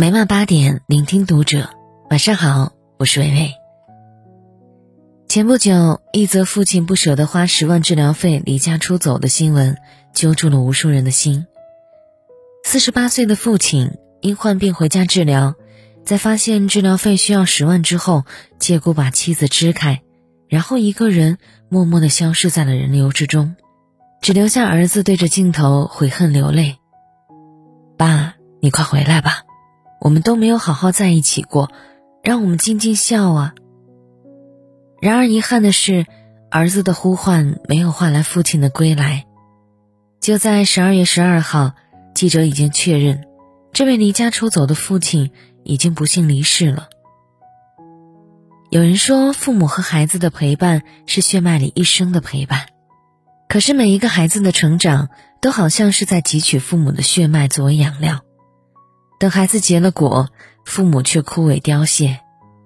每晚八点，聆听读者。晚上好，我是伟伟。前不久，一则父亲不舍得花十万治疗费离家出走的新闻，揪住了无数人的心。四十八岁的父亲因患病回家治疗，在发现治疗费需要十万之后，借故把妻子支开，然后一个人默默的消失在了人流之中，只留下儿子对着镜头悔恨流泪：“爸，你快回来吧。”我们都没有好好在一起过，让我们尽尽孝啊！然而遗憾的是，儿子的呼唤没有换来父亲的归来。就在十二月十二号，记者已经确认，这位离家出走的父亲已经不幸离世了。有人说，父母和孩子的陪伴是血脉里一生的陪伴，可是每一个孩子的成长，都好像是在汲取父母的血脉作为养料。等孩子结了果，父母却枯萎凋谢，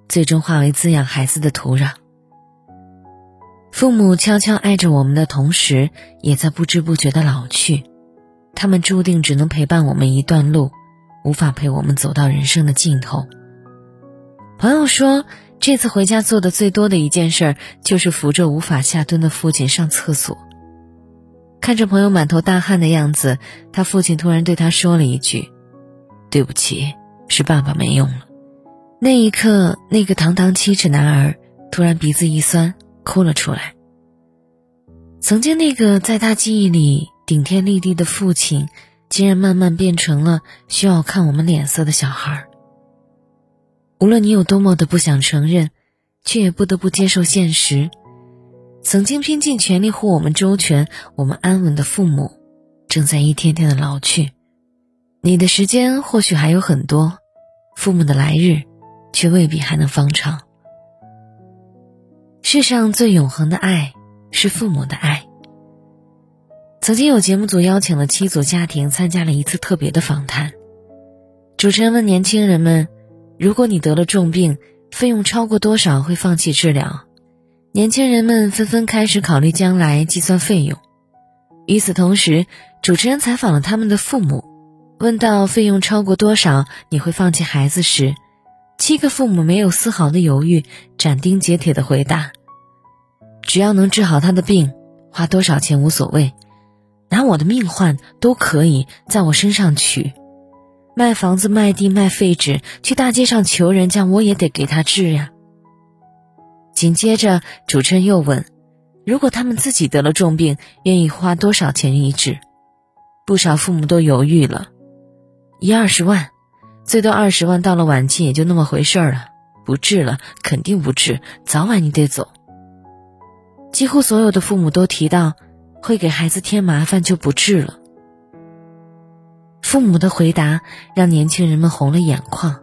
最终化为滋养孩子的土壤。父母悄悄爱着我们的同时，也在不知不觉的老去。他们注定只能陪伴我们一段路，无法陪我们走到人生的尽头。朋友说，这次回家做的最多的一件事，就是扶着无法下蹲的父亲上厕所。看着朋友满头大汗的样子，他父亲突然对他说了一句。对不起，是爸爸没用了。那一刻，那个堂堂七尺男儿突然鼻子一酸，哭了出来。曾经那个在他记忆里顶天立地的父亲，竟然慢慢变成了需要看我们脸色的小孩。无论你有多么的不想承认，却也不得不接受现实：曾经拼尽全力护我们周全、我们安稳的父母，正在一天天的老去。你的时间或许还有很多，父母的来日，却未必还能方长。世上最永恒的爱，是父母的爱。曾经有节目组邀请了七组家庭参加了一次特别的访谈，主持人问年轻人们：“如果你得了重病，费用超过多少会放弃治疗？”年轻人们纷纷开始考虑将来，计算费用。与此同时，主持人采访了他们的父母。问到费用超过多少你会放弃孩子时，七个父母没有丝毫的犹豫，斩钉截铁的回答：“只要能治好他的病，花多少钱无所谓，拿我的命换都可以，在我身上取，卖房子卖地卖废纸，去大街上求人家，我也得给他治呀。”紧接着，主持人又问：“如果他们自己得了重病，愿意花多少钱医治？”不少父母都犹豫了。一二十万，最多二十万，到了晚期也就那么回事儿了。不治了，肯定不治，早晚你得走。几乎所有的父母都提到，会给孩子添麻烦就不治了。父母的回答让年轻人们红了眼眶。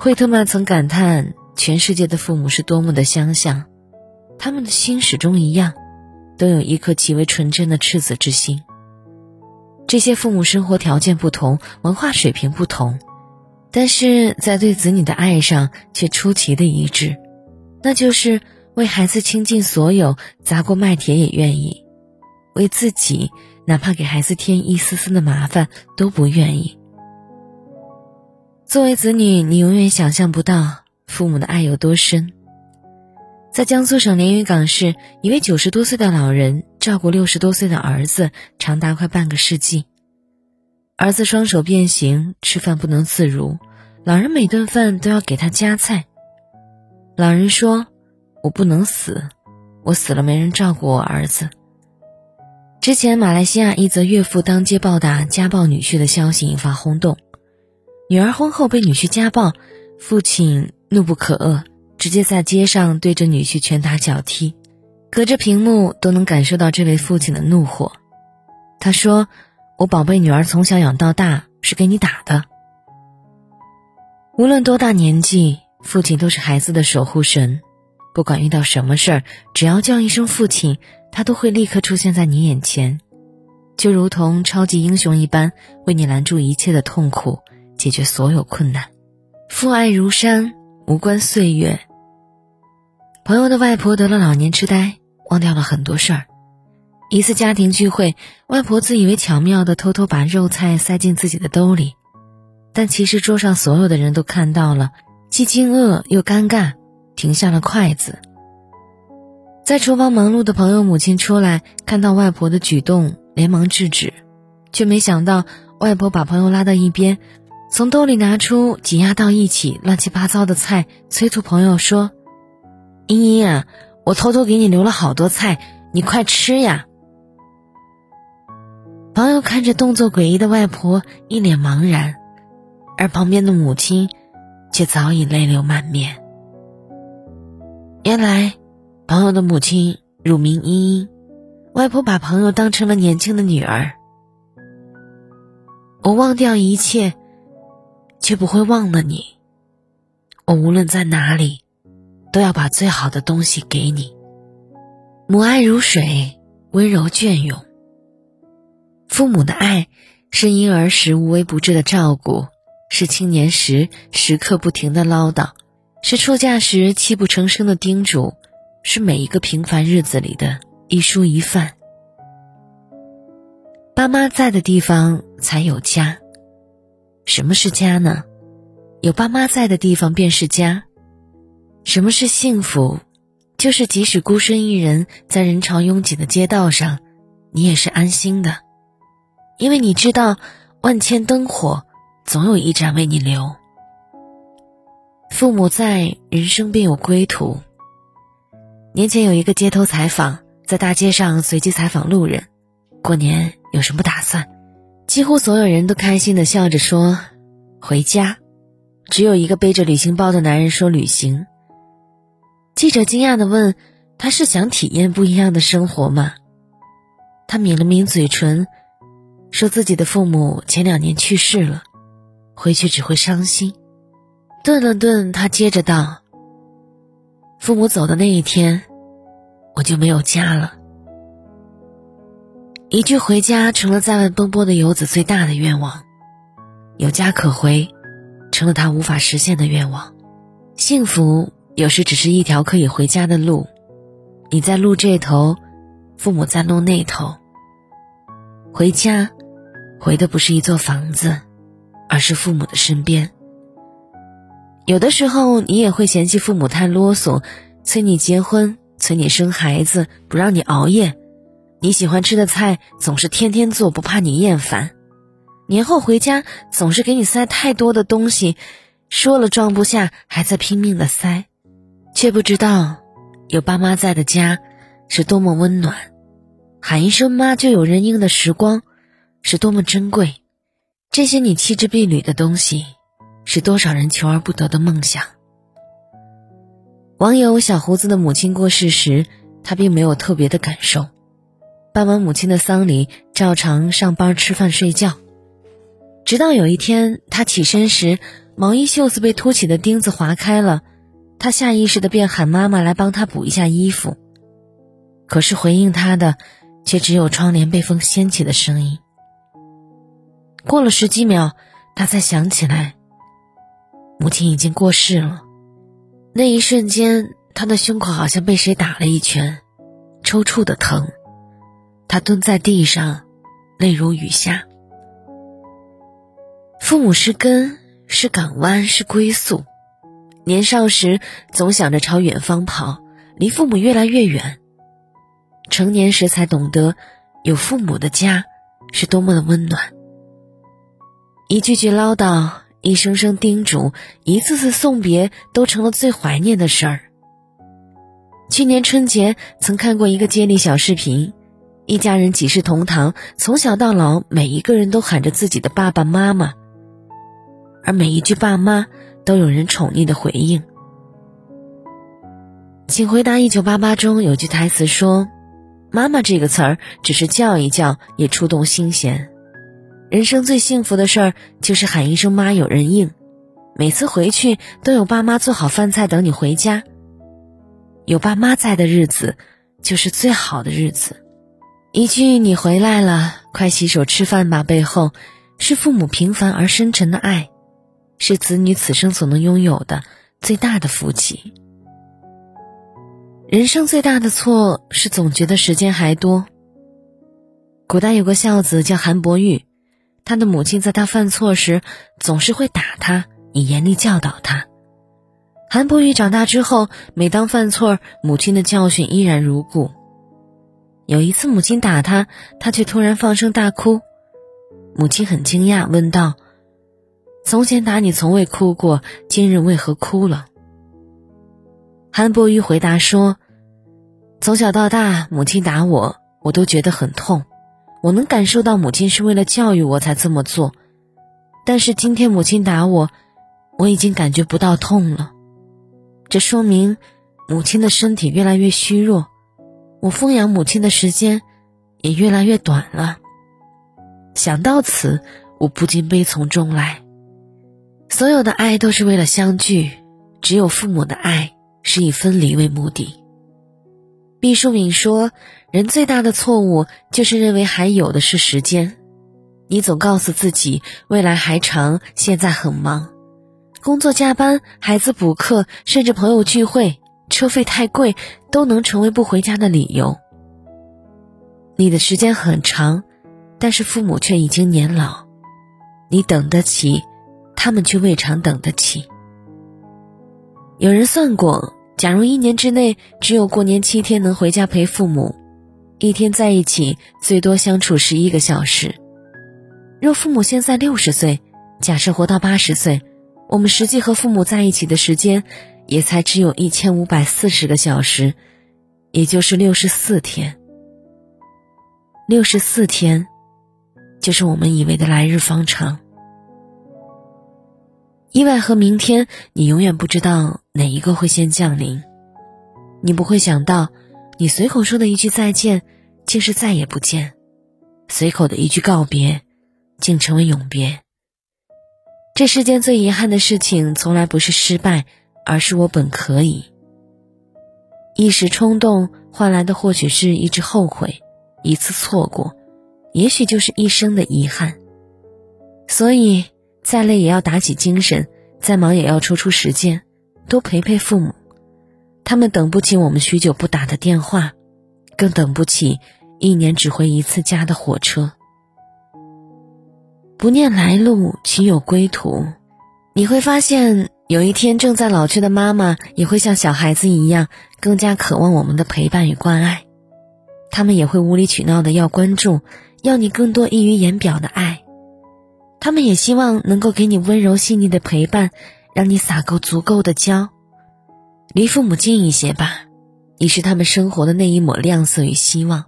惠特曼曾感叹，全世界的父母是多么的相像，他们的心始终一样，都有一颗极为纯真的赤子之心。这些父母生活条件不同，文化水平不同，但是在对子女的爱上却出奇的一致，那就是为孩子倾尽所有，砸锅卖铁也愿意；为自己，哪怕给孩子添一丝丝的麻烦都不愿意。作为子女，你永远想象不到父母的爱有多深。在江苏省连云港市，一位九十多岁的老人。照顾六十多岁的儿子长达快半个世纪，儿子双手变形，吃饭不能自如，老人每顿饭都要给他夹菜。老人说：“我不能死，我死了没人照顾我儿子。”之前马来西亚一则岳父当街暴打家暴女婿的消息引发轰动，女儿婚后被女婿家暴，父亲怒不可遏，直接在街上对着女婿拳打脚踢。隔着屏幕都能感受到这位父亲的怒火。他说：“我宝贝女儿从小养到大是给你打的。无论多大年纪，父亲都是孩子的守护神。不管遇到什么事儿，只要叫一声父亲，他都会立刻出现在你眼前，就如同超级英雄一般，为你拦住一切的痛苦，解决所有困难。父爱如山，无关岁月。”朋友的外婆得了老年痴呆，忘掉了很多事儿。一次家庭聚会，外婆自以为巧妙的偷偷把肉菜塞进自己的兜里，但其实桌上所有的人都看到了，既惊愕又尴尬，停下了筷子。在厨房忙碌的朋友母亲出来，看到外婆的举动，连忙制止，却没想到外婆把朋友拉到一边，从兜里拿出挤压到一起、乱七八糟的菜，催促朋友说：“茵茵啊，我偷偷给你留了好多菜，你快吃呀。”朋友看着动作诡异的外婆，一脸茫然，而旁边的母亲却早已泪流满面。原来，朋友的母亲乳名茵茵，外婆把朋友当成了年轻的女儿。我忘掉一切，却不会忘了你。我无论在哪里，都要把最好的东西给你。母爱如水，温柔隽永。父母的爱，是婴儿时无微不至的照顾，是青年时时刻不停的唠叨，是出嫁时泣不成声的叮嘱，是每一个平凡日子里的一蔬一饭。爸妈在的地方才有家。什么是家呢？有爸妈在的地方便是家。什么是幸福？就是即使孤身一人在人潮拥挤的街道上，你也是安心的。因为你知道，万千灯火总有一盏为你留。父母在，人生便有归途。年前有一个街头采访，在大街上随机采访路人：“过年有什么打算？”几乎所有人都开心的笑着说：“回家。”只有一个背着旅行包的男人说：“旅行。”记者惊讶的问：“他是想体验不一样的生活吗？”他抿了抿嘴唇。说自己的父母前两年去世了，回去只会伤心。顿了顿，他接着道：“父母走的那一天，我就没有家了。”一句“回家”成了在外奔波的游子最大的愿望，有家可回，成了他无法实现的愿望。幸福有时只是一条可以回家的路，你在路这头，父母在路那头。回家。回的不是一座房子，而是父母的身边。有的时候，你也会嫌弃父母太啰嗦，催你结婚，催你生孩子，不让你熬夜。你喜欢吃的菜总是天天做，不怕你厌烦。年后回家总是给你塞太多的东西，说了装不下，还在拼命的塞，却不知道有爸妈在的家是多么温暖。喊一声妈，就有人应的时光。是多么珍贵，这些你弃之敝履的东西，是多少人求而不得的梦想。网友小胡子的母亲过世时，他并没有特别的感受。办完母亲的丧礼，照常上班、吃饭、睡觉。直到有一天，他起身时，毛衣袖子被凸起的钉子划开了，他下意识的便喊妈妈来帮他补一下衣服。可是回应他的，却只有窗帘被风掀起的声音。过了十几秒，他才想起来，母亲已经过世了。那一瞬间，他的胸口好像被谁打了一拳，抽搐的疼。他蹲在地上，泪如雨下。父母是根，是港湾，是归宿。年少时总想着朝远方跑，离父母越来越远。成年时才懂得，有父母的家是多么的温暖。一句句唠叨，一声声叮嘱，一次次送别，都成了最怀念的事儿。去年春节曾看过一个接力小视频，一家人几世同堂，从小到老，每一个人都喊着自己的爸爸妈妈，而每一句爸妈都有人宠溺的回应。请回答一九八八中有句台词说：“妈妈这个词儿，只是叫一叫，也触动心弦。”人生最幸福的事儿就是喊一声妈有人应，每次回去都有爸妈做好饭菜等你回家。有爸妈在的日子就是最好的日子。一句“你回来了，快洗手吃饭吧”背后，是父母平凡而深沉的爱，是子女此生所能拥有的最大的福气。人生最大的错是总觉得时间还多。古代有个孝子叫韩伯玉。他的母亲在他犯错时总是会打他，以严厉教导他。韩伯玉长大之后，每当犯错，母亲的教训依然如故。有一次，母亲打他，他却突然放声大哭。母亲很惊讶，问道：“从前打你从未哭过，今日为何哭了？”韩伯瑜回答说：“从小到大，母亲打我，我都觉得很痛。我能感受到母亲是为了教育我才这么做，但是今天母亲打我，我已经感觉不到痛了。这说明母亲的身体越来越虚弱，我奉养母亲的时间也越来越短了。想到此，我不禁悲从中来。所有的爱都是为了相聚，只有父母的爱。”是以分离为目的。毕淑敏说：“人最大的错误就是认为还有的是时间。你总告诉自己未来还长，现在很忙，工作加班、孩子补课，甚至朋友聚会，车费太贵，都能成为不回家的理由。你的时间很长，但是父母却已经年老，你等得起，他们却未尝等得起。有人算过。”假如一年之内只有过年七天能回家陪父母，一天在一起最多相处十一个小时。若父母现在六十岁，假设活到八十岁，我们实际和父母在一起的时间也才只有一千五百四十个小时，也就是六十四天。六十四天，就是我们以为的来日方长。意外和明天，你永远不知道哪一个会先降临。你不会想到，你随口说的一句再见，竟是再也不见；随口的一句告别，竟成为永别。这世间最遗憾的事情，从来不是失败，而是我本可以。一时冲动换来的，或许是一直后悔，一次错过，也许就是一生的遗憾。所以。再累也要打起精神，再忙也要抽出时间，多陪陪父母。他们等不起我们许久不打的电话，更等不起一年只回一次家的火车。不念来路，岂有归途？你会发现，有一天正在老去的妈妈，也会像小孩子一样，更加渴望我们的陪伴与关爱。他们也会无理取闹的要关注，要你更多溢于言表的爱。他们也希望能够给你温柔细腻的陪伴，让你撒够足够的娇。离父母近一些吧，你是他们生活的那一抹亮色与希望。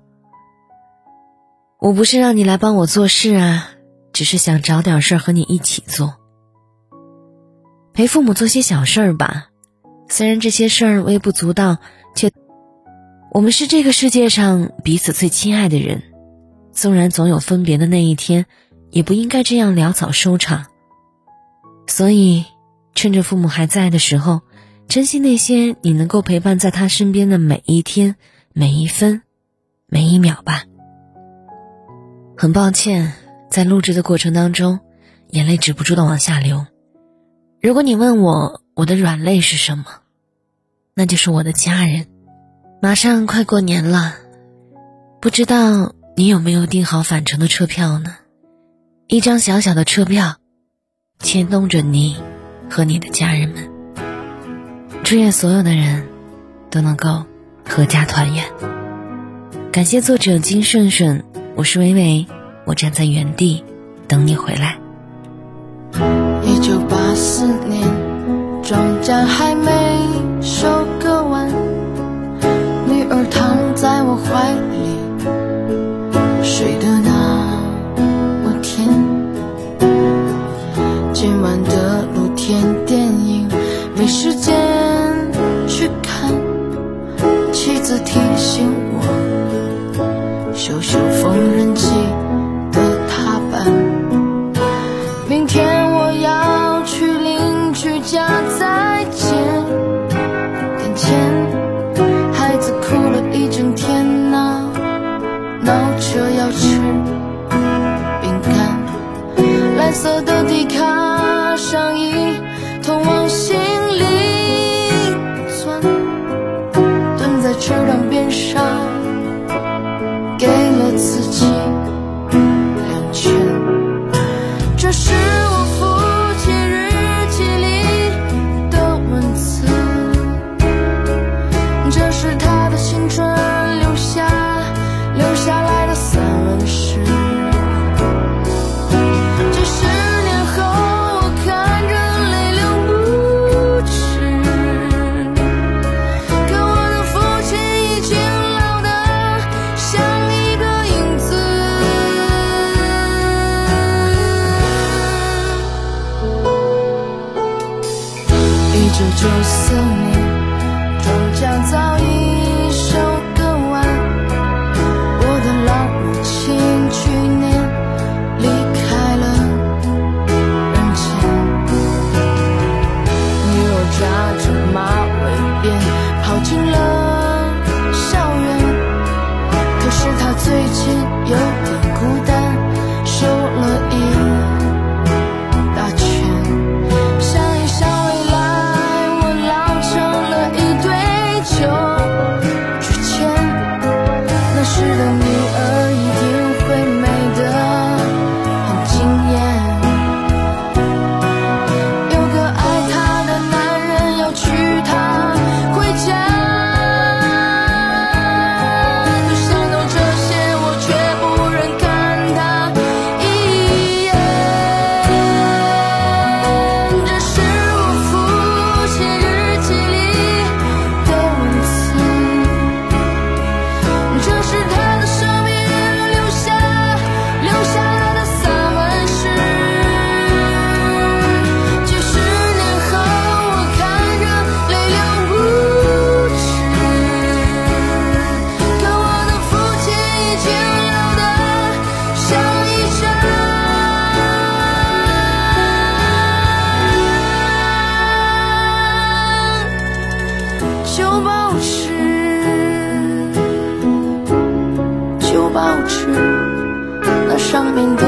我不是让你来帮我做事啊，只是想找点事儿和你一起做。陪父母做些小事儿吧，虽然这些事儿微不足道，却我们是这个世界上彼此最亲爱的人。纵然总有分别的那一天。也不应该这样潦草收场。所以，趁着父母还在的时候，珍惜那些你能够陪伴在他身边的每一天、每一分、每一秒吧。很抱歉，在录制的过程当中，眼泪止不住的往下流。如果你问我我的软肋是什么，那就是我的家人。马上快过年了，不知道你有没有订好返程的车票呢？一张小小的车票，牵动着你和你的家人们。祝愿所有的人都能够阖家团圆。感谢作者金顺顺，我是微微，我站在原地等你回来。一九八四年，庄稼还没收割完，女儿躺在我怀里，睡得。今晚的车辆 me